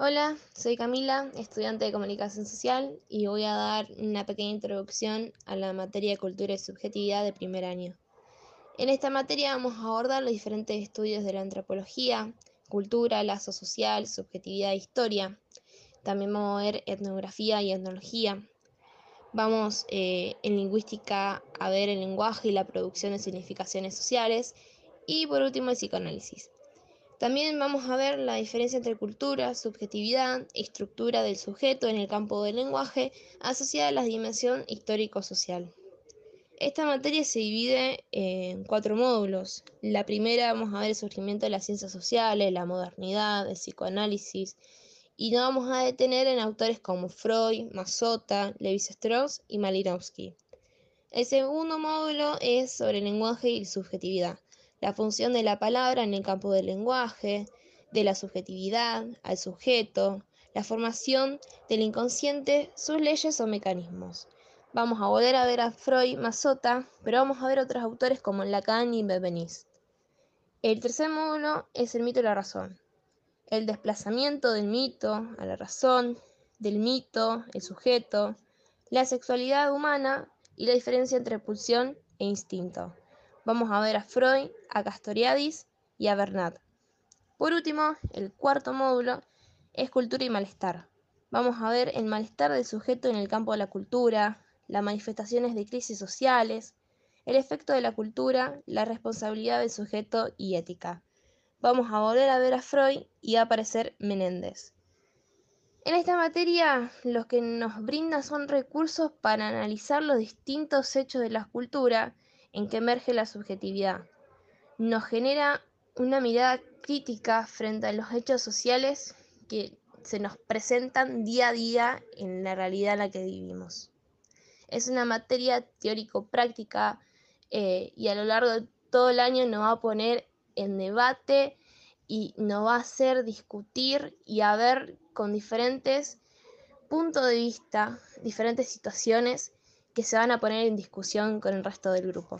Hola, soy Camila, estudiante de comunicación social y voy a dar una pequeña introducción a la materia de cultura y subjetividad de primer año. En esta materia vamos a abordar los diferentes estudios de la antropología, cultura, lazo social, subjetividad e historia. También vamos a ver etnografía y etnología. Vamos eh, en lingüística a ver el lenguaje y la producción de significaciones sociales. Y por último el psicoanálisis. También vamos a ver la diferencia entre cultura, subjetividad estructura del sujeto en el campo del lenguaje asociada a la dimensión histórico-social. Esta materia se divide en cuatro módulos. La primera vamos a ver el surgimiento de las ciencias sociales, la modernidad, el psicoanálisis, y nos vamos a detener en autores como Freud, Mazota, Levi-Strauss y Malinowski. El segundo módulo es sobre lenguaje y subjetividad la función de la palabra en el campo del lenguaje, de la subjetividad al sujeto, la formación del inconsciente, sus leyes o mecanismos. Vamos a volver a ver a Freud, Mazota, pero vamos a ver otros autores como Lacan y Benveniste. El tercer módulo es el mito y la razón. El desplazamiento del mito a la razón, del mito, el sujeto, la sexualidad humana y la diferencia entre pulsión e instinto. Vamos a ver a Freud, a Castoriadis y a Bernat. Por último, el cuarto módulo es cultura y malestar. Vamos a ver el malestar del sujeto en el campo de la cultura, las manifestaciones de crisis sociales, el efecto de la cultura, la responsabilidad del sujeto y ética. Vamos a volver a ver a Freud y a aparecer Menéndez. En esta materia, lo que nos brinda son recursos para analizar los distintos hechos de la cultura en que emerge la subjetividad. Nos genera una mirada crítica frente a los hechos sociales que se nos presentan día a día en la realidad en la que vivimos. Es una materia teórico-práctica eh, y a lo largo de todo el año nos va a poner en debate y nos va a hacer discutir y a ver con diferentes puntos de vista, diferentes situaciones que se van a poner en discusión con el resto del grupo.